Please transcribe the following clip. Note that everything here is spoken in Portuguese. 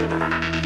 Música